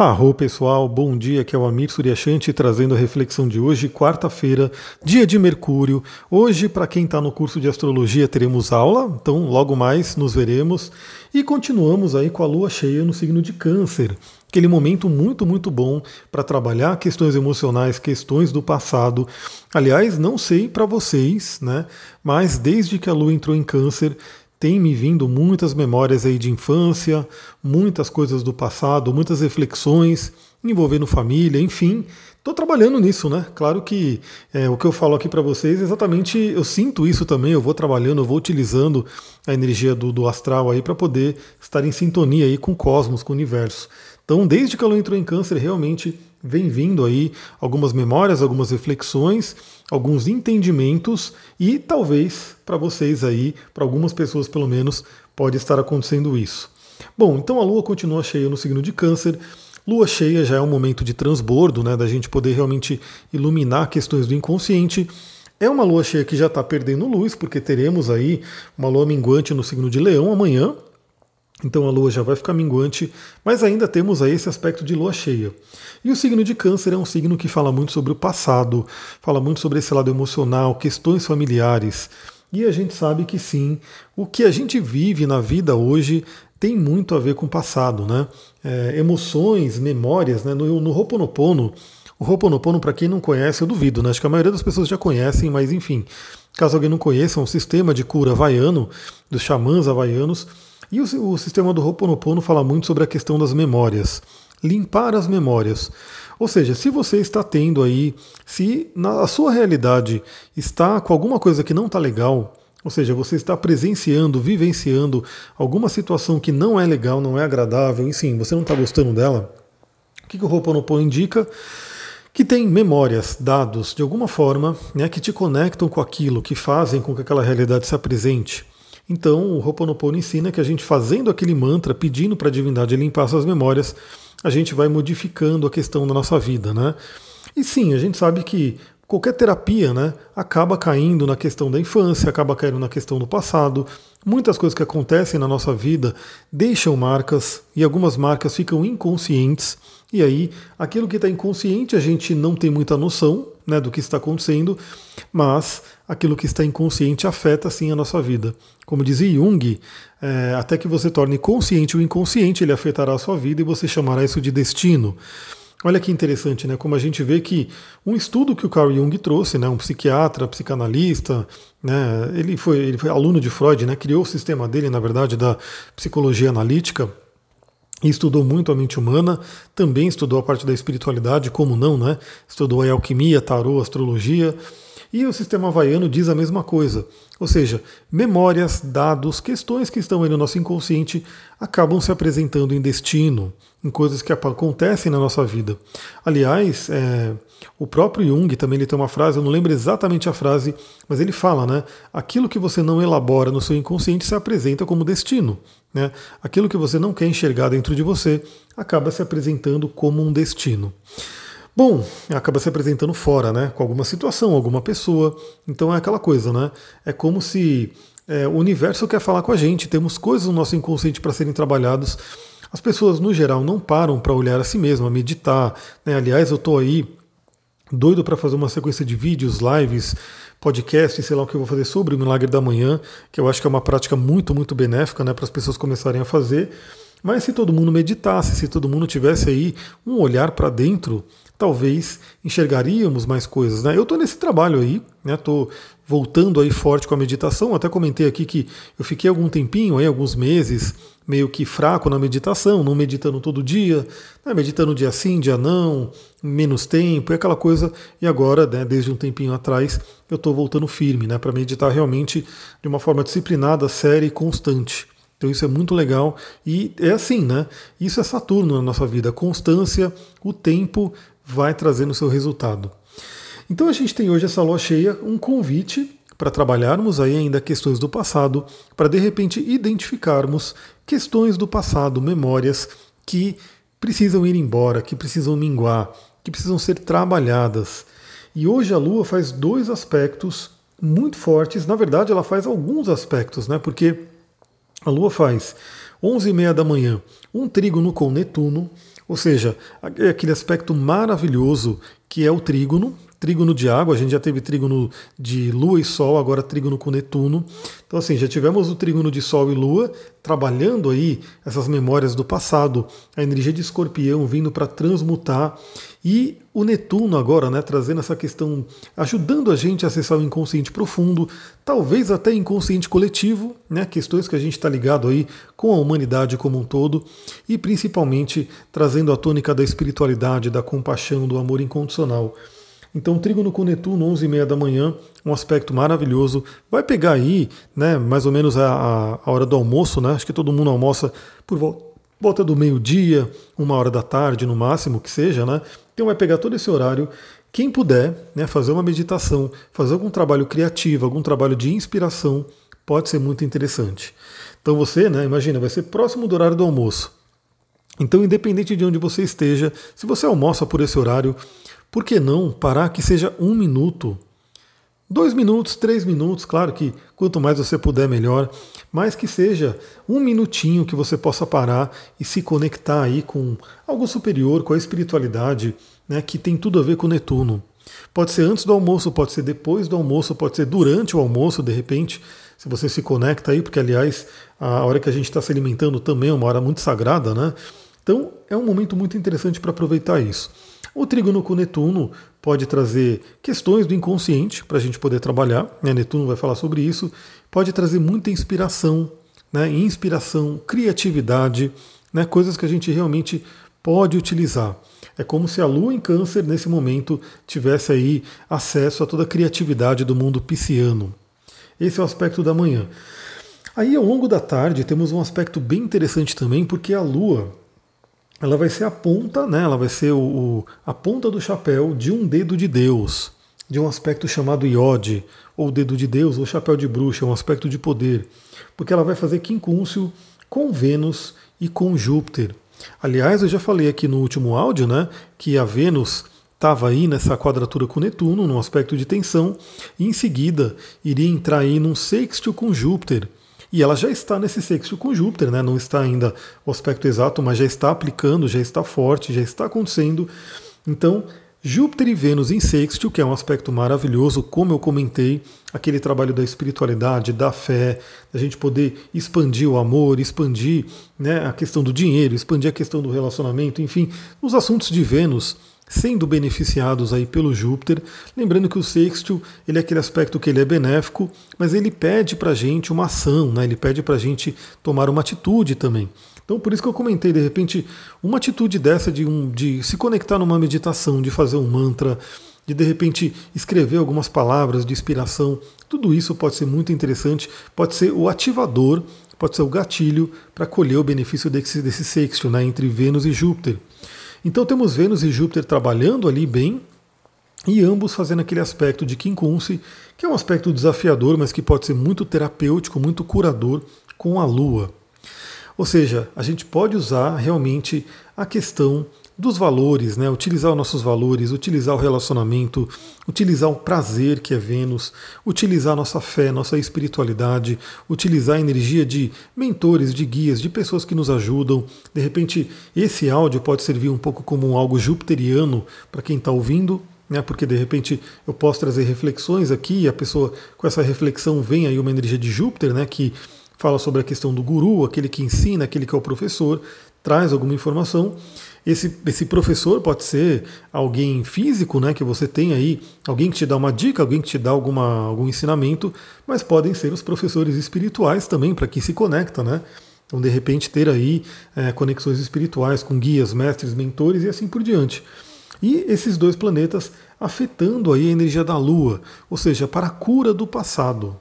Arro pessoal, bom dia, aqui é o Amir Suryashanti trazendo a reflexão de hoje, quarta-feira, dia de Mercúrio. Hoje, para quem está no curso de astrologia, teremos aula, então logo mais nos veremos. E continuamos aí com a lua cheia no signo de Câncer. Aquele momento muito, muito bom para trabalhar questões emocionais, questões do passado. Aliás, não sei para vocês, né? Mas desde que a lua entrou em Câncer, tem me vindo muitas memórias aí de infância, muitas coisas do passado, muitas reflexões envolvendo família, enfim. Estou trabalhando nisso, né? Claro que é, o que eu falo aqui para vocês, exatamente, eu sinto isso também. Eu vou trabalhando, eu vou utilizando a energia do, do astral aí para poder estar em sintonia aí com o cosmos, com o universo. Então, desde que ela entrou em câncer, realmente vem vindo aí algumas memórias, algumas reflexões, alguns entendimentos e talvez para vocês aí, para algumas pessoas pelo menos, pode estar acontecendo isso. Bom, então a Lua continua cheia no signo de Câncer. Lua cheia já é um momento de transbordo, né, da gente poder realmente iluminar questões do inconsciente. É uma lua cheia que já está perdendo luz, porque teremos aí uma lua minguante no signo de Leão amanhã, então a lua já vai ficar minguante, mas ainda temos aí esse aspecto de lua cheia. E o signo de Câncer é um signo que fala muito sobre o passado, fala muito sobre esse lado emocional, questões familiares. E a gente sabe que sim, o que a gente vive na vida hoje tem muito a ver com o passado, né? É, emoções, memórias, né? No, no Ho'oponopono, o Ho'oponopono, para quem não conhece, eu duvido, né? Acho que a maioria das pessoas já conhecem, mas enfim, caso alguém não conheça, é um sistema de cura havaiano, dos xamãs havaianos, e o, o sistema do Ho'oponopono fala muito sobre a questão das memórias. Limpar as memórias. Ou seja, se você está tendo aí, se na, a sua realidade está com alguma coisa que não está legal, ou seja, você está presenciando, vivenciando alguma situação que não é legal, não é agradável, enfim, você não está gostando dela, o que, que o Ho'oponopono indica? Que tem memórias, dados, de alguma forma, né, que te conectam com aquilo, que fazem com que aquela realidade se apresente. Então, o Ho'oponopono ensina que a gente fazendo aquele mantra, pedindo para a divindade limpar suas memórias, a gente vai modificando a questão da nossa vida, né? E sim, a gente sabe que qualquer terapia, né, acaba caindo na questão da infância, acaba caindo na questão do passado. Muitas coisas que acontecem na nossa vida deixam marcas e algumas marcas ficam inconscientes. E aí, aquilo que está inconsciente a gente não tem muita noção né, do que está acontecendo, mas aquilo que está inconsciente afeta sim a nossa vida. Como dizia Jung, é, até que você torne consciente o inconsciente, ele afetará a sua vida e você chamará isso de destino. Olha que interessante, né? Como a gente vê que um estudo que o Carl Jung trouxe, né, um psiquiatra, psicanalista, né, ele foi, ele foi aluno de Freud, né, criou o sistema dele, na verdade, da psicologia analítica, e estudou muito a mente humana, também estudou a parte da espiritualidade, como não, né? Estudou a alquimia, tarô, astrologia. E o sistema havaiano diz a mesma coisa. Ou seja, memórias, dados, questões que estão aí no nosso inconsciente acabam se apresentando em destino, em coisas que acontecem na nossa vida. Aliás, é, o próprio Jung também ele tem uma frase, eu não lembro exatamente a frase, mas ele fala, né? Aquilo que você não elabora no seu inconsciente se apresenta como destino. Né? Aquilo que você não quer enxergar dentro de você acaba se apresentando como um destino. Bom, acaba se apresentando fora, né? Com alguma situação, alguma pessoa. Então é aquela coisa, né? É como se é, o universo quer falar com a gente. Temos coisas no nosso inconsciente para serem trabalhados. As pessoas, no geral, não param para olhar a si mesmas, a meditar. Né? Aliás, eu estou aí doido para fazer uma sequência de vídeos, lives, podcasts, sei lá o que eu vou fazer sobre o milagre da manhã, que eu acho que é uma prática muito, muito benéfica né, para as pessoas começarem a fazer. Mas se todo mundo meditasse, se todo mundo tivesse aí um olhar para dentro, talvez enxergaríamos mais coisas. Né? Eu estou nesse trabalho aí, estou né? voltando aí forte com a meditação. Até comentei aqui que eu fiquei algum tempinho, aí, alguns meses, meio que fraco na meditação, não meditando todo dia, né? meditando dia sim, dia não, menos tempo, é aquela coisa. E agora, né, desde um tempinho atrás, eu estou voltando firme né, para meditar realmente de uma forma disciplinada, séria e constante. Então isso é muito legal e é assim, né? Isso é Saturno na nossa vida, constância, o tempo vai trazendo o seu resultado. Então a gente tem hoje essa lua cheia, um convite para trabalharmos aí ainda questões do passado, para de repente identificarmos questões do passado, memórias que precisam ir embora, que precisam minguar, que precisam ser trabalhadas. E hoje a Lua faz dois aspectos muito fortes. Na verdade, ela faz alguns aspectos, né? Porque A Lua faz 11h30 da manhã um trígono com Netuno, ou seja, aquele aspecto maravilhoso que é o trígono, trígono de água, a gente já teve trígono de Lua e Sol, agora trígono com Netuno. Então, assim, já tivemos o trígono de Sol e Lua trabalhando aí essas memórias do passado, a energia de escorpião vindo para transmutar, e o Netuno agora, né, trazendo essa questão, ajudando a gente a acessar o inconsciente profundo, talvez até inconsciente coletivo, né, questões que a gente está ligado aí com a humanidade como um todo, e principalmente trazendo a tônica da espiritualidade, da compaixão, do amor incondicional. Então, trígono com Netuno, 11 e meia da manhã, um aspecto maravilhoso. Vai pegar aí, né, mais ou menos a, a hora do almoço, né? Acho que todo mundo almoça por volta do meio-dia, uma hora da tarde no máximo, que seja, né? Então vai pegar todo esse horário. Quem puder né, fazer uma meditação, fazer algum trabalho criativo, algum trabalho de inspiração, pode ser muito interessante. Então você, né, imagina, vai ser próximo do horário do almoço. Então, independente de onde você esteja, se você almoça por esse horário, por que não parar que seja um minuto? Dois minutos, três minutos, claro que quanto mais você puder, melhor, mas que seja um minutinho que você possa parar e se conectar aí com algo superior, com a espiritualidade, né, que tem tudo a ver com Netuno. Pode ser antes do almoço, pode ser depois do almoço, pode ser durante o almoço, de repente, se você se conecta aí, porque aliás, a hora que a gente está se alimentando também é uma hora muito sagrada, né? Então é um momento muito interessante para aproveitar isso. O trígono com Netuno pode trazer questões do inconsciente para a gente poder trabalhar, né? Netuno vai falar sobre isso, pode trazer muita inspiração, né? inspiração, criatividade, né? coisas que a gente realmente pode utilizar. É como se a Lua em Câncer, nesse momento, tivesse aí acesso a toda a criatividade do mundo pisciano. Esse é o aspecto da manhã. Aí, ao longo da tarde, temos um aspecto bem interessante também, porque a Lua ela vai ser a ponta, né? Ela vai ser o, o, a ponta do chapéu de um dedo de Deus, de um aspecto chamado iode, ou dedo de Deus, ou chapéu de bruxa, um aspecto de poder, porque ela vai fazer quincúncio com Vênus e com Júpiter. Aliás, eu já falei aqui no último áudio, né, que a Vênus estava aí nessa quadratura com Netuno, num aspecto de tensão, e em seguida iria entrar aí num sextil com Júpiter. E ela já está nesse sexto com Júpiter, né? não está ainda o aspecto exato, mas já está aplicando, já está forte, já está acontecendo. Então, Júpiter e Vênus em sexto, que é um aspecto maravilhoso, como eu comentei, aquele trabalho da espiritualidade, da fé, da gente poder expandir o amor, expandir né, a questão do dinheiro, expandir a questão do relacionamento, enfim, os assuntos de Vênus sendo beneficiados aí pelo Júpiter. Lembrando que o sextil ele é aquele aspecto que ele é benéfico, mas ele pede para gente uma ação, né? ele pede para gente tomar uma atitude também. Então, por isso que eu comentei, de repente, uma atitude dessa de, um, de se conectar numa meditação, de fazer um mantra, de de repente escrever algumas palavras de inspiração, tudo isso pode ser muito interessante, pode ser o ativador, pode ser o gatilho para colher o benefício desse, desse sextil né, entre Vênus e Júpiter. Então temos Vênus e Júpiter trabalhando ali bem e ambos fazendo aquele aspecto de quincunce, que é um aspecto desafiador, mas que pode ser muito terapêutico, muito curador com a Lua. Ou seja, a gente pode usar realmente a questão dos valores, né? utilizar os nossos valores, utilizar o relacionamento, utilizar o prazer que é Vênus, utilizar nossa fé, nossa espiritualidade, utilizar a energia de mentores, de guias, de pessoas que nos ajudam. De repente, esse áudio pode servir um pouco como algo jupiteriano para quem está ouvindo, né? porque de repente eu posso trazer reflexões aqui e a pessoa com essa reflexão vem aí uma energia de Júpiter, né? que fala sobre a questão do guru, aquele que ensina, aquele que é o professor, traz alguma informação. Esse, esse professor pode ser alguém físico, né, que você tem aí, alguém que te dá uma dica, alguém que te dá alguma, algum ensinamento, mas podem ser os professores espirituais também, para quem se conecta, né? Então, de repente, ter aí é, conexões espirituais com guias, mestres, mentores e assim por diante. E esses dois planetas afetando aí a energia da Lua, ou seja, para a cura do passado.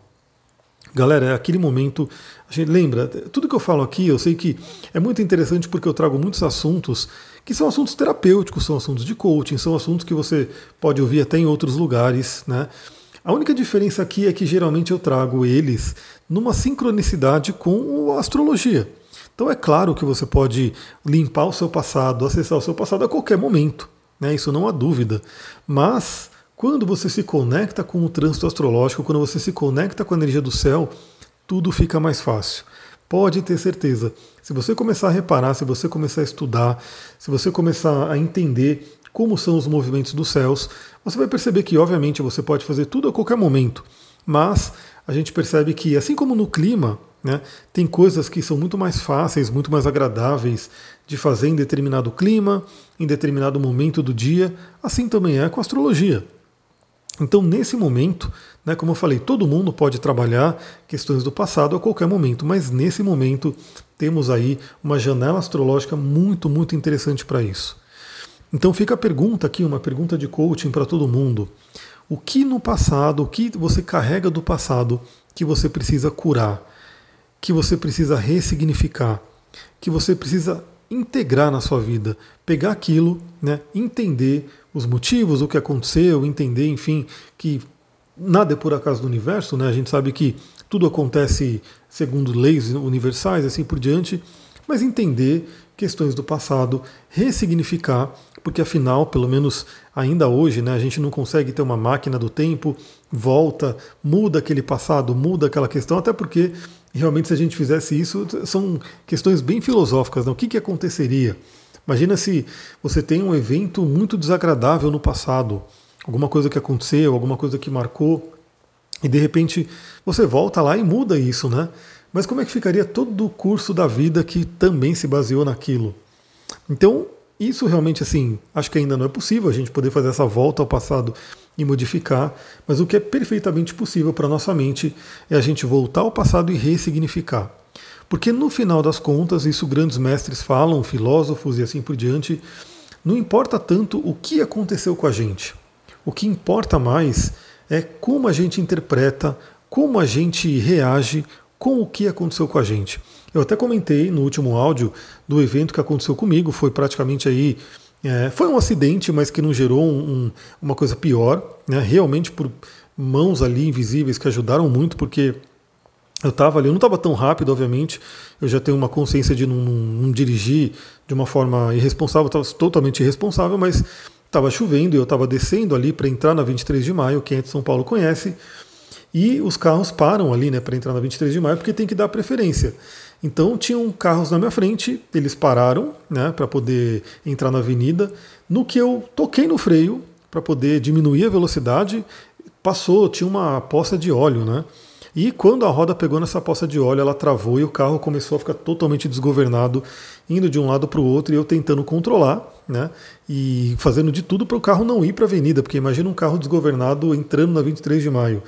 Galera, é aquele momento. A gente lembra, tudo que eu falo aqui, eu sei que é muito interessante porque eu trago muitos assuntos que são assuntos terapêuticos, são assuntos de coaching, são assuntos que você pode ouvir até em outros lugares, né? A única diferença aqui é que geralmente eu trago eles numa sincronicidade com a astrologia. Então é claro que você pode limpar o seu passado, acessar o seu passado a qualquer momento, né? Isso não há dúvida. Mas quando você se conecta com o trânsito astrológico, quando você se conecta com a energia do céu, tudo fica mais fácil. Pode ter certeza. Se você começar a reparar, se você começar a estudar, se você começar a entender como são os movimentos dos céus, você vai perceber que, obviamente, você pode fazer tudo a qualquer momento, mas a gente percebe que, assim como no clima, né, tem coisas que são muito mais fáceis, muito mais agradáveis de fazer em determinado clima, em determinado momento do dia, assim também é com a astrologia. Então, nesse momento, né, como eu falei, todo mundo pode trabalhar questões do passado a qualquer momento, mas nesse momento temos aí uma janela astrológica muito, muito interessante para isso. Então fica a pergunta aqui, uma pergunta de coaching para todo mundo. O que no passado, o que você carrega do passado que você precisa curar, que você precisa ressignificar, que você precisa integrar na sua vida, pegar aquilo, né, entender os motivos, o que aconteceu, entender, enfim, que nada é por acaso do universo, né? A gente sabe que tudo acontece segundo leis universais, assim por diante, mas entender questões do passado, ressignificar, porque afinal, pelo menos ainda hoje, né, a gente não consegue ter uma máquina do tempo, volta, muda aquele passado, muda aquela questão, até porque realmente se a gente fizesse isso, são questões bem filosóficas. Né? O que, que aconteceria? Imagina se você tem um evento muito desagradável no passado, alguma coisa que aconteceu, alguma coisa que marcou, e de repente você volta lá e muda isso, né? Mas como é que ficaria todo o curso da vida que também se baseou naquilo? Então, isso realmente, assim, acho que ainda não é possível a gente poder fazer essa volta ao passado e modificar, mas o que é perfeitamente possível para nossa mente é a gente voltar ao passado e ressignificar. Porque no final das contas, isso grandes mestres falam, filósofos e assim por diante, não importa tanto o que aconteceu com a gente. O que importa mais é como a gente interpreta, como a gente reage com o que aconteceu com a gente. Eu até comentei no último áudio do evento que aconteceu comigo, foi praticamente aí. É, foi um acidente, mas que não gerou um, uma coisa pior, né? realmente por mãos ali invisíveis que ajudaram muito, porque eu estava ali, eu não estava tão rápido, obviamente, eu já tenho uma consciência de não, não, não dirigir de uma forma irresponsável, estava totalmente irresponsável, mas estava chovendo e eu estava descendo ali para entrar na 23 de maio, quem é de São Paulo conhece, e os carros param ali né, para entrar na 23 de maio porque tem que dar preferência. Então tinham carros na minha frente, eles pararam né, para poder entrar na avenida. No que eu toquei no freio para poder diminuir a velocidade, passou, tinha uma poça de óleo, né? E quando a roda pegou nessa poça de óleo, ela travou e o carro começou a ficar totalmente desgovernado, indo de um lado para o outro e eu tentando controlar, né? E fazendo de tudo para o carro não ir para a avenida, porque imagina um carro desgovernado entrando na 23 de maio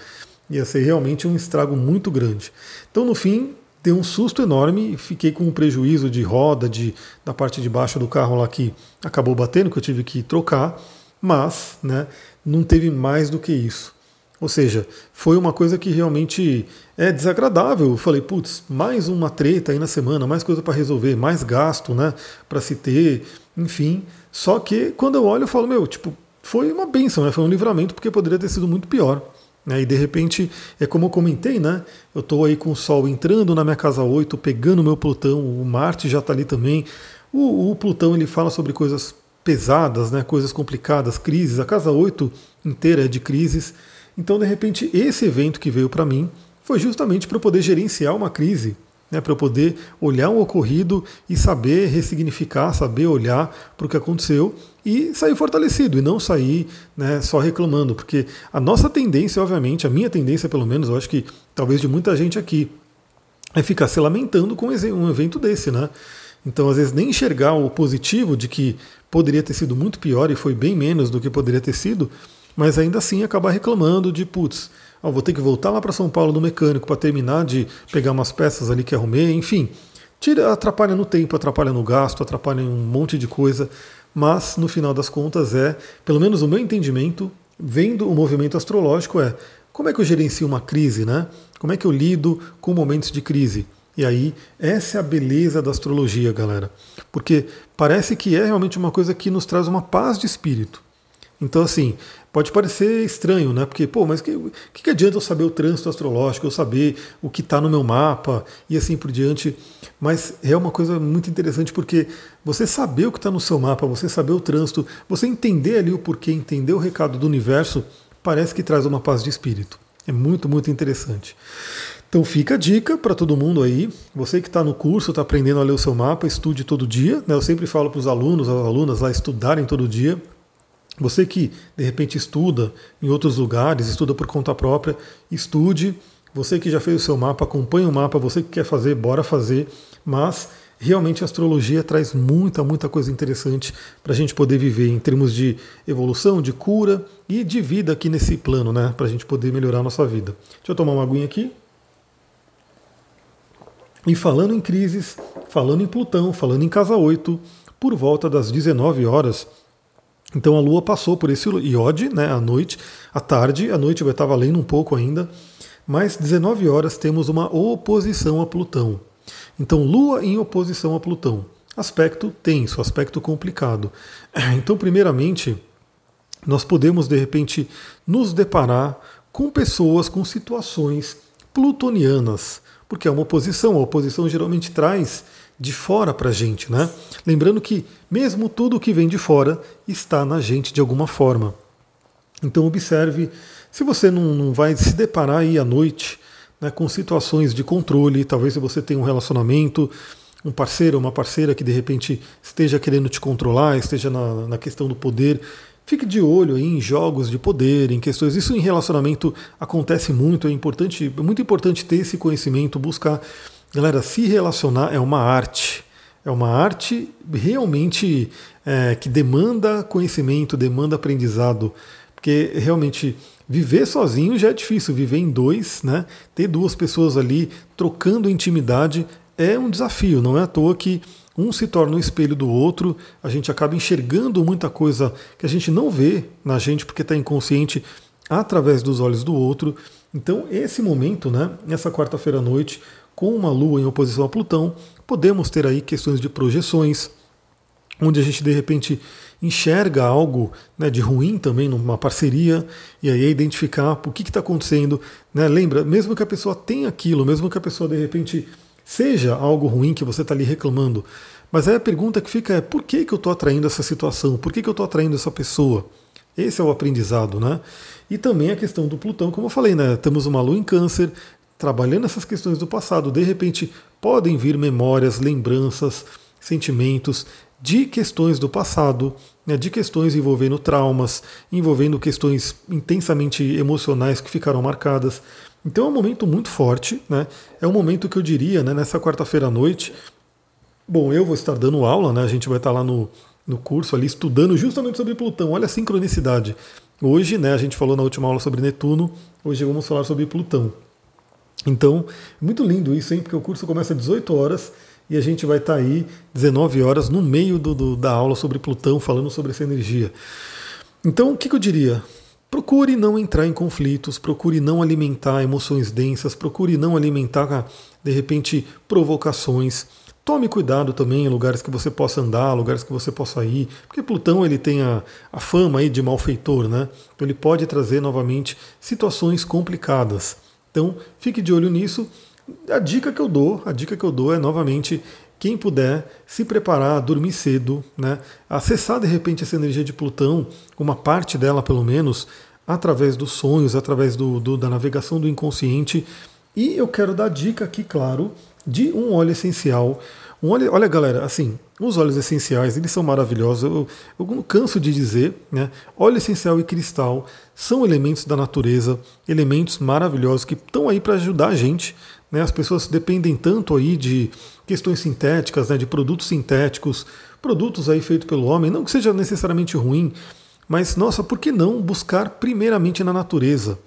ia ser realmente um estrago muito grande. Então, no fim, deu um susto enorme fiquei com um prejuízo de roda de, da parte de baixo do carro lá que acabou batendo, que eu tive que trocar, mas né, não teve mais do que isso. Ou seja, foi uma coisa que realmente é desagradável. Eu falei, putz, mais uma treta aí na semana, mais coisa para resolver, mais gasto, né, para se ter, enfim. Só que quando eu olho, eu falo, meu, tipo, foi uma benção, né? Foi um livramento porque poderia ter sido muito pior. Né? E de repente, é como eu comentei, né? Eu estou aí com o Sol entrando na minha casa 8, pegando meu Plutão, o Marte já está ali também. O, o, Plutão ele fala sobre coisas pesadas, né? coisas complicadas, crises. A casa 8 inteira é de crises. Então, de repente, esse evento que veio para mim foi justamente para eu poder gerenciar uma crise né, para eu poder olhar o ocorrido e saber ressignificar, saber olhar para o que aconteceu e sair fortalecido e não sair né, só reclamando, porque a nossa tendência, obviamente, a minha tendência pelo menos, eu acho que talvez de muita gente aqui, é ficar se lamentando com um evento desse, né? Então, às vezes, nem enxergar o positivo de que poderia ter sido muito pior e foi bem menos do que poderia ter sido, mas ainda assim acabar reclamando de, putz, vou ter que voltar lá para São Paulo no mecânico para terminar de pegar umas peças ali que arrumei, enfim. Tira, atrapalha no tempo, atrapalha no gasto, atrapalha em um monte de coisa, mas no final das contas é, pelo menos o meu entendimento, vendo o movimento astrológico, é como é que eu gerencio uma crise, né? Como é que eu lido com momentos de crise? E aí, essa é a beleza da astrologia, galera. Porque parece que é realmente uma coisa que nos traz uma paz de espírito. Então, assim, pode parecer estranho, né? Porque, pô, mas que, que, adianta eu saber o trânsito astrológico, eu saber o que está no meu mapa e assim por diante? Mas é uma coisa muito interessante porque você saber o que está no seu mapa, você saber o trânsito, você entender ali o porquê, entender o recado do universo, parece que traz uma paz de espírito. É muito, muito interessante. Então fica a dica para todo mundo aí. Você que está no curso, está aprendendo a ler o seu mapa, estude todo dia. Né? Eu sempre falo para os alunos, as alunas lá estudarem todo dia. Você que de repente estuda em outros lugares, estuda por conta própria, estude. Você que já fez o seu mapa, acompanhe o mapa. Você que quer fazer, bora fazer. Mas realmente a astrologia traz muita, muita coisa interessante para a gente poder viver em termos de evolução, de cura e de vida aqui nesse plano, né? Para a gente poder melhorar a nossa vida. Deixa eu tomar uma aguinha aqui. E falando em crises, falando em Plutão, falando em casa 8, por volta das 19 horas, então a Lua passou por esse iode, né, à noite, à tarde, à noite vai estar valendo um pouco ainda, mas 19 horas temos uma oposição a Plutão. Então Lua em oposição a Plutão. Aspecto tenso, aspecto complicado. Então, primeiramente, nós podemos de repente nos deparar com pessoas, com situações plutonianas porque é uma oposição. A oposição geralmente traz de fora para a gente, né? Lembrando que mesmo tudo que vem de fora está na gente de alguma forma. Então observe se você não, não vai se deparar aí à noite né, com situações de controle, talvez você tem um relacionamento, um parceiro, uma parceira que de repente esteja querendo te controlar, esteja na, na questão do poder, Fique de olho em jogos de poder, em questões. Isso em relacionamento acontece muito, é importante, é muito importante ter esse conhecimento, buscar. Galera, se relacionar é uma arte. É uma arte realmente é, que demanda conhecimento, demanda aprendizado. Porque realmente viver sozinho já é difícil, viver em dois, né? Ter duas pessoas ali trocando intimidade é um desafio. Não é à toa que um se torna um espelho do outro, a gente acaba enxergando muita coisa que a gente não vê na gente porque está inconsciente através dos olhos do outro. Então, esse momento, né, nessa quarta-feira à noite, com uma lua em oposição a Plutão, podemos ter aí questões de projeções, onde a gente de repente enxerga algo né, de ruim também numa parceria, e aí é identificar o que está acontecendo. Né? Lembra, mesmo que a pessoa tenha aquilo, mesmo que a pessoa de repente seja algo ruim que você está ali reclamando. Mas aí a pergunta que fica é por que, que eu estou atraindo essa situação? Por que, que eu estou atraindo essa pessoa? Esse é o aprendizado, né? E também a questão do Plutão, como eu falei, né? Temos uma lua em câncer, trabalhando essas questões do passado. De repente podem vir memórias, lembranças, sentimentos de questões do passado, né? de questões envolvendo traumas, envolvendo questões intensamente emocionais que ficaram marcadas. Então é um momento muito forte, né? É um momento que eu diria, né, nessa quarta-feira à noite. Bom, eu vou estar dando aula, né? A gente vai estar lá no, no curso ali estudando justamente sobre Plutão. Olha a sincronicidade. Hoje, né, a gente falou na última aula sobre Netuno, hoje vamos falar sobre Plutão. Então, é muito lindo isso, hein? Porque o curso começa às 18 horas e a gente vai estar aí 19 horas no meio do, do, da aula sobre Plutão, falando sobre essa energia. Então, o que, que eu diria? Procure não entrar em conflitos, procure não alimentar emoções densas, procure não alimentar, de repente, provocações. Tome cuidado também em lugares que você possa andar, lugares que você possa ir, porque Plutão ele tem a, a fama aí de malfeitor, né? Então ele pode trazer novamente situações complicadas. Então fique de olho nisso. A dica que eu dou, a dica que eu dou é novamente quem puder se preparar, dormir cedo, né? acessar de repente essa energia de Plutão, uma parte dela pelo menos, através dos sonhos, através do, do, da navegação do inconsciente. E eu quero dar dica aqui, claro, de um óleo essencial. Óleo, olha, galera, assim, os óleos essenciais, eles são maravilhosos. Eu, eu não canso de dizer, né? Óleo essencial e cristal são elementos da natureza, elementos maravilhosos que estão aí para ajudar a gente né? As pessoas dependem tanto aí de questões sintéticas, né? de produtos sintéticos, produtos aí feitos pelo homem, não que seja necessariamente ruim, mas nossa, por que não buscar primeiramente na natureza?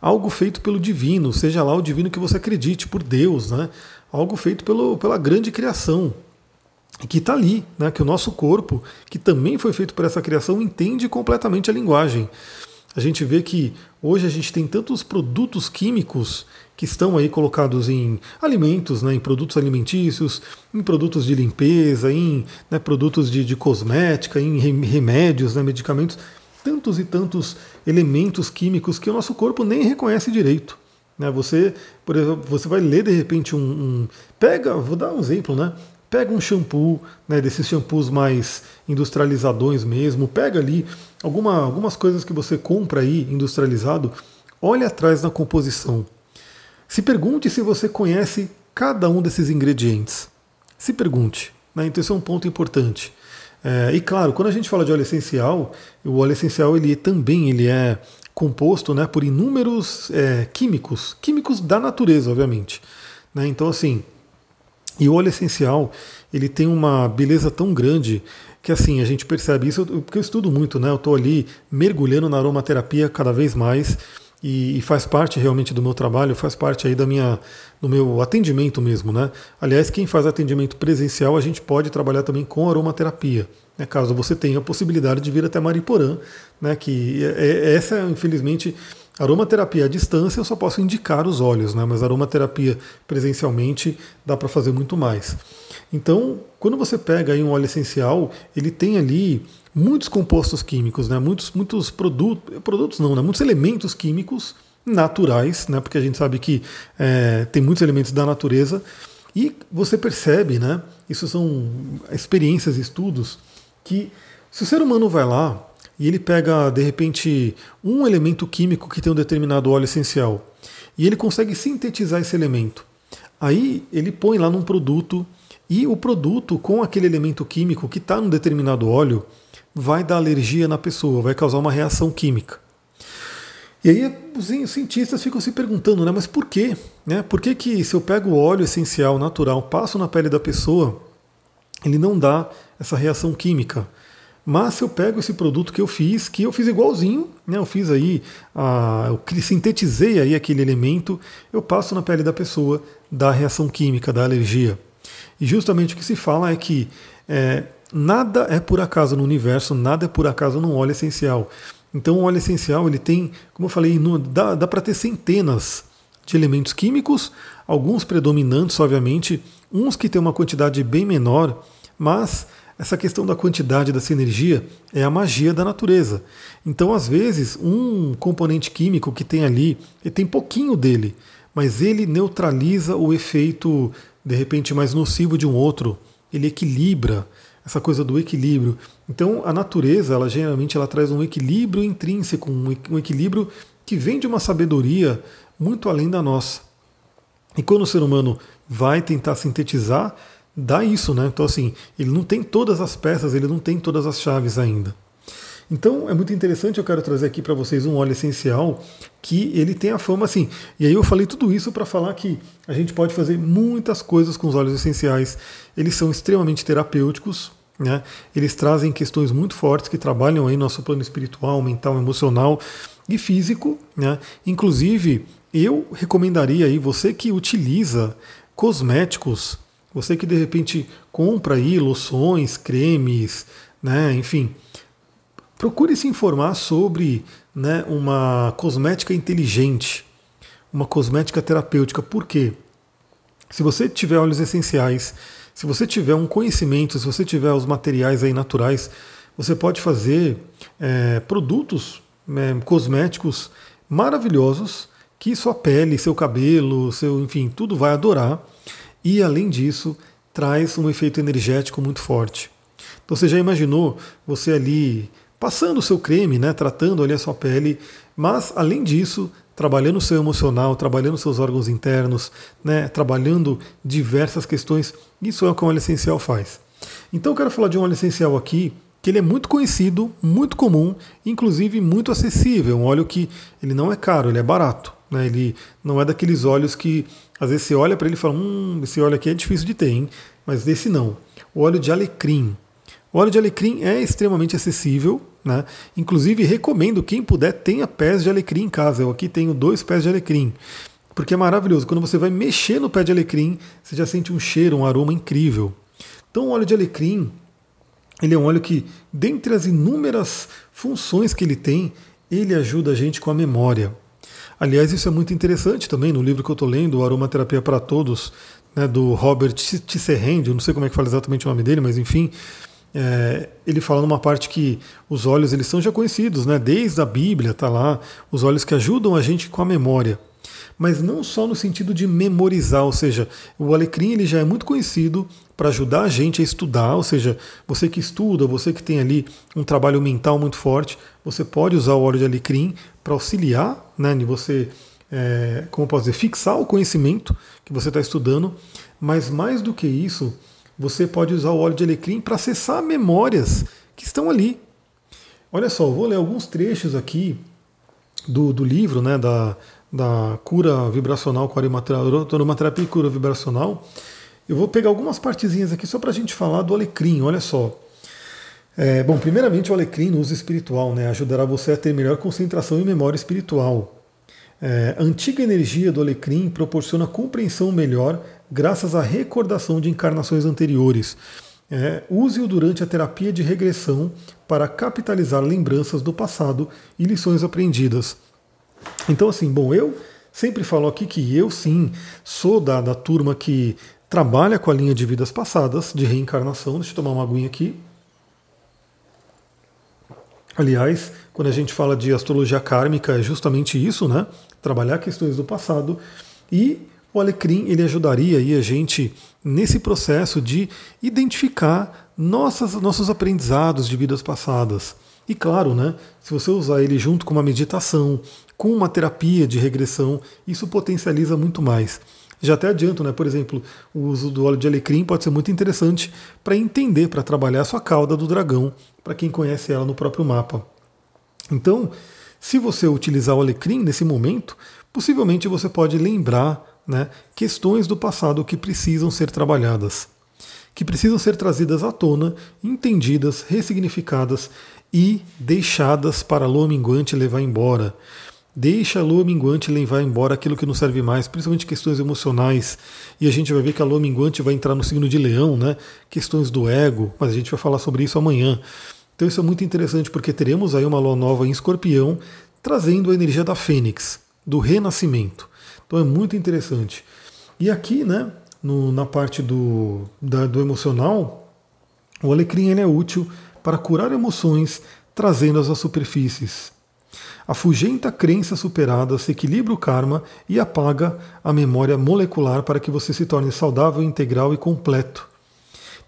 Algo feito pelo divino, seja lá o divino que você acredite, por Deus, né? Algo feito pelo, pela grande criação, que está ali, né? que o nosso corpo, que também foi feito por essa criação, entende completamente a linguagem. A gente vê que hoje a gente tem tantos produtos químicos que estão aí colocados em alimentos, né, em produtos alimentícios, em produtos de limpeza, em né, produtos de, de, cosmética, em remédios, né, medicamentos, tantos e tantos elementos químicos que o nosso corpo nem reconhece direito. Né? Você, por exemplo, você vai ler de repente um, um pega, vou dar um exemplo, né? Pega um shampoo, né, desses shampoos mais industrializadões mesmo, pega ali alguma, algumas coisas que você compra aí industrializado, olha atrás na composição. Se pergunte se você conhece cada um desses ingredientes. Se pergunte. Né? Então, esse é um ponto importante. É, e claro, quando a gente fala de óleo essencial, o óleo essencial ele também ele é composto né, por inúmeros é, químicos, químicos da natureza, obviamente. Né? Então, assim, e o óleo essencial ele tem uma beleza tão grande que assim a gente percebe isso porque eu estudo muito, né? Eu estou ali mergulhando na aromaterapia cada vez mais e, e, faz parte realmente do meu trabalho, faz parte aí da minha, do meu atendimento mesmo, né? Aliás, quem faz atendimento presencial, a gente pode trabalhar também com aromaterapia, né? caso você tenha a possibilidade de vir até Mariporã, né? Que é, é, essa, infelizmente, aromaterapia à distância eu só posso indicar os óleos, né? Mas aromaterapia presencialmente dá para fazer muito mais. Então, quando você pega aí um óleo essencial, ele tem ali muitos compostos químicos, né? muitos, muitos produtos, produtos não, né? muitos elementos químicos naturais, né? porque a gente sabe que é, tem muitos elementos da natureza, e você percebe, né? isso são experiências, estudos, que se o ser humano vai lá e ele pega, de repente, um elemento químico que tem um determinado óleo essencial, e ele consegue sintetizar esse elemento, aí ele põe lá num produto, e o produto com aquele elemento químico que está num determinado óleo, vai dar alergia na pessoa, vai causar uma reação química. E aí os cientistas ficam se perguntando, né, mas por quê? Né? Por que, que se eu pego o óleo essencial natural, passo na pele da pessoa, ele não dá essa reação química? Mas se eu pego esse produto que eu fiz, que eu fiz igualzinho, né, eu fiz aí, a, eu sintetizei aí aquele elemento, eu passo na pele da pessoa, dá reação química, dá alergia. E justamente o que se fala é que é, Nada é por acaso no universo, nada é por acaso num óleo essencial. Então o óleo essencial ele tem, como eu falei, no, dá, dá para ter centenas de elementos químicos, alguns predominantes, obviamente, uns que têm uma quantidade bem menor, mas essa questão da quantidade dessa energia é a magia da natureza. Então, às vezes, um componente químico que tem ali, ele tem pouquinho dele, mas ele neutraliza o efeito, de repente, mais nocivo de um outro, ele equilibra essa coisa do equilíbrio. Então, a natureza, ela geralmente ela traz um equilíbrio intrínseco, um equilíbrio que vem de uma sabedoria muito além da nossa. E quando o ser humano vai tentar sintetizar, dá isso, né? Então, assim, ele não tem todas as peças, ele não tem todas as chaves ainda. Então é muito interessante, eu quero trazer aqui para vocês um óleo essencial que ele tem a fama assim. E aí eu falei tudo isso para falar que a gente pode fazer muitas coisas com os óleos essenciais. Eles são extremamente terapêuticos, né? Eles trazem questões muito fortes que trabalham aí nosso plano espiritual, mental, emocional e físico, né? Inclusive, eu recomendaria aí você que utiliza cosméticos, você que de repente compra aí loções, cremes, né? Enfim, procure se informar sobre né, uma cosmética inteligente, uma cosmética terapêutica. Por quê? Se você tiver óleos essenciais, se você tiver um conhecimento, se você tiver os materiais aí naturais, você pode fazer é, produtos é, cosméticos maravilhosos que sua pele, seu cabelo, seu, enfim, tudo vai adorar. E além disso, traz um efeito energético muito forte. Então você já imaginou você ali passando o seu creme, né, tratando ali a sua pele, mas além disso, trabalhando o seu emocional, trabalhando seus órgãos internos, né, trabalhando diversas questões. Isso é o que um óleo essencial faz. Então eu quero falar de um óleo essencial aqui que ele é muito conhecido, muito comum, inclusive muito acessível. Um óleo que ele não é caro, ele é barato. Né? Ele não é daqueles óleos que às vezes você olha para ele e fala, hum, esse óleo aqui é difícil de ter, hein? mas desse não. O óleo de alecrim. O óleo de alecrim é extremamente acessível, né? Inclusive, recomendo quem puder tenha pés de alecrim em casa. Eu aqui tenho dois pés de alecrim. Porque é maravilhoso. Quando você vai mexer no pé de alecrim, você já sente um cheiro, um aroma incrível. Então, o óleo de alecrim, ele é um óleo que, dentre as inúmeras funções que ele tem, ele ajuda a gente com a memória. Aliás, isso é muito interessante também no livro que eu estou lendo, Aromaterapia para Todos, né, do Robert Tisserand, eu não sei como é que fala exatamente o nome dele, mas enfim, é, ele fala numa parte que os olhos eles são já conhecidos, né? Desde a Bíblia tá lá, os olhos que ajudam a gente com a memória. Mas não só no sentido de memorizar, ou seja, o alecrim ele já é muito conhecido para ajudar a gente a estudar, ou seja, você que estuda, você que tem ali um trabalho mental muito forte, você pode usar o óleo de alecrim para auxiliar, né, de você é, como posso dizer, fixar o conhecimento que você está estudando, mas mais do que isso, você pode usar o óleo de alecrim para acessar memórias que estão ali. Olha só, vou ler alguns trechos aqui do, do livro, né, da, da cura vibracional com aromaterapia e cura vibracional. Eu vou pegar algumas partezinhas aqui só para a gente falar do alecrim, olha só. É, bom, primeiramente o alecrim no uso espiritual, né, ajudará você a ter melhor concentração e memória espiritual. É, a antiga energia do alecrim proporciona compreensão melhor graças à recordação de encarnações anteriores. É, Use-o durante a terapia de regressão para capitalizar lembranças do passado e lições aprendidas. Então, assim, bom, eu sempre falo aqui que eu sim sou da, da turma que trabalha com a linha de vidas passadas, de reencarnação. Deixa eu tomar uma aguinha aqui. Aliás, quando a gente fala de astrologia kármica, é justamente isso, né? Trabalhar questões do passado. E o alecrim ele ajudaria aí a gente nesse processo de identificar nossas, nossos aprendizados de vidas passadas. E claro, né, se você usar ele junto com uma meditação, com uma terapia de regressão, isso potencializa muito mais. Já até adianto, né? Por exemplo, o uso do óleo de alecrim pode ser muito interessante para entender, para trabalhar a sua cauda do dragão, para quem conhece ela no próprio mapa. Então, se você utilizar o alecrim nesse momento, possivelmente você pode lembrar né, questões do passado que precisam ser trabalhadas, que precisam ser trazidas à tona, entendidas, ressignificadas e deixadas para a lua minguante levar embora. Deixa a lua minguante levar embora aquilo que não serve mais, principalmente questões emocionais. E a gente vai ver que a lua minguante vai entrar no signo de leão, né? Questões do ego, mas a gente vai falar sobre isso amanhã. Então isso é muito interessante porque teremos aí uma lua nova em escorpião, trazendo a energia da fênix, do renascimento. Então é muito interessante. E aqui, né, no, na parte do, da, do emocional, o alecrim é útil para curar emoções, trazendo-as às superfícies. Afugenta crenças superadas, equilibra o karma e apaga a memória molecular para que você se torne saudável, integral e completo.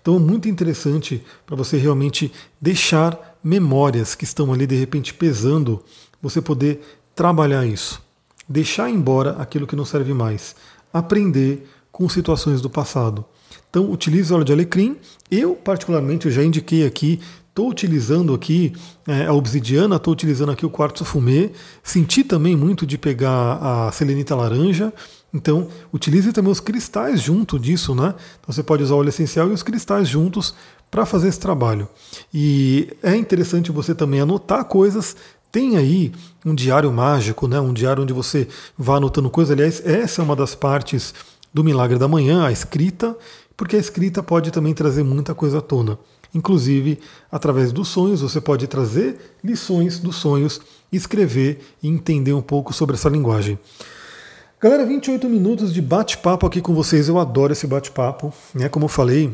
Então, é muito interessante para você realmente deixar memórias que estão ali de repente pesando, você poder trabalhar isso. Deixar embora aquilo que não serve mais. Aprender com situações do passado. Então, utilize óleo de alecrim. Eu, particularmente, eu já indiquei aqui Estou utilizando aqui é, a obsidiana, estou utilizando aqui o quartzo fumê. Senti também muito de pegar a selenita laranja. Então, utilize também os cristais junto disso, né? Então, você pode usar o óleo essencial e os cristais juntos para fazer esse trabalho. E é interessante você também anotar coisas. Tem aí um diário mágico, né? Um diário onde você vá anotando coisas. Aliás, essa é uma das partes do milagre da manhã, a escrita, porque a escrita pode também trazer muita coisa à tona. Inclusive, através dos sonhos, você pode trazer lições dos sonhos, escrever e entender um pouco sobre essa linguagem. Galera, 28 minutos de bate-papo aqui com vocês. Eu adoro esse bate-papo. Né? Como eu falei,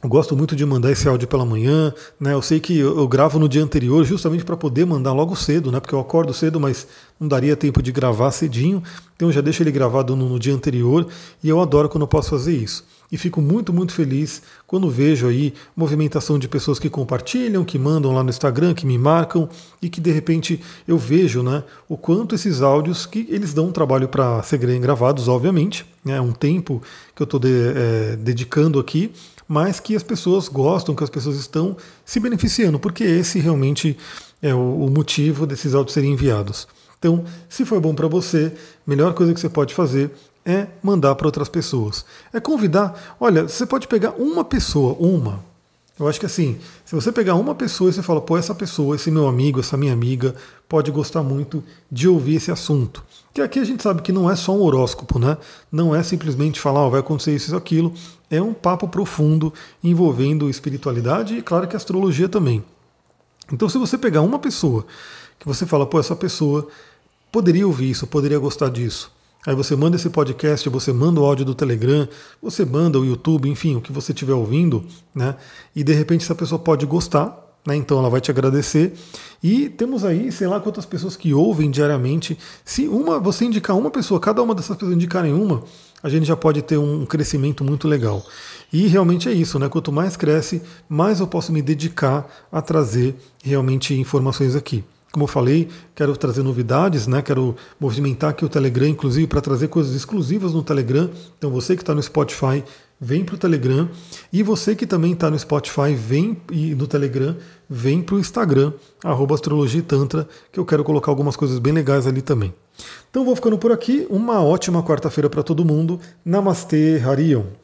eu gosto muito de mandar esse áudio pela manhã, né? Eu sei que eu, gravo no dia anterior justamente para poder mandar logo cedo, né? Porque eu acordo cedo, mas não daria tempo de gravar cedinho. Então eu já deixo ele gravado no, no dia anterior e eu adoro quando eu posso fazer isso e fico muito, muito feliz quando vejo aí movimentação de pessoas que compartilham, que mandam lá no Instagram, que me marcam e que de repente eu vejo né, o quanto esses áudios, que eles dão um trabalho para serem gravados, obviamente, é né, um tempo que eu estou de, é, dedicando aqui, mas que as pessoas gostam, que as pessoas estão se beneficiando, porque esse realmente é o, o motivo desses áudios serem enviados. Então, se foi bom para você, melhor coisa que você pode fazer é mandar para outras pessoas. É convidar. Olha, você pode pegar uma pessoa, uma. Eu acho que assim, se você pegar uma pessoa e você fala, pô, essa pessoa, esse meu amigo, essa minha amiga, pode gostar muito de ouvir esse assunto. Que aqui a gente sabe que não é só um horóscopo, né? Não é simplesmente falar, oh, vai acontecer isso e aquilo. É um papo profundo envolvendo espiritualidade e, claro, que astrologia também. Então, se você pegar uma pessoa que você fala, pô, essa pessoa poderia ouvir isso, poderia gostar disso Aí você manda esse podcast, você manda o áudio do Telegram, você manda o YouTube, enfim, o que você estiver ouvindo, né? E de repente essa pessoa pode gostar, né? Então ela vai te agradecer. E temos aí, sei lá quantas pessoas que ouvem diariamente. Se uma, você indicar uma pessoa, cada uma dessas pessoas indicarem uma, a gente já pode ter um crescimento muito legal. E realmente é isso, né? Quanto mais cresce, mais eu posso me dedicar a trazer realmente informações aqui. Como eu falei, quero trazer novidades, né? Quero movimentar aqui o Telegram, inclusive, para trazer coisas exclusivas no Telegram. Então, você que está no Spotify, vem para o Telegram. E você que também está no Spotify, vem e no Telegram, vem para o Instagram, arroba Astrologia Tantra, que eu quero colocar algumas coisas bem legais ali também. Então vou ficando por aqui. Uma ótima quarta-feira para todo mundo. Namastê, Harion.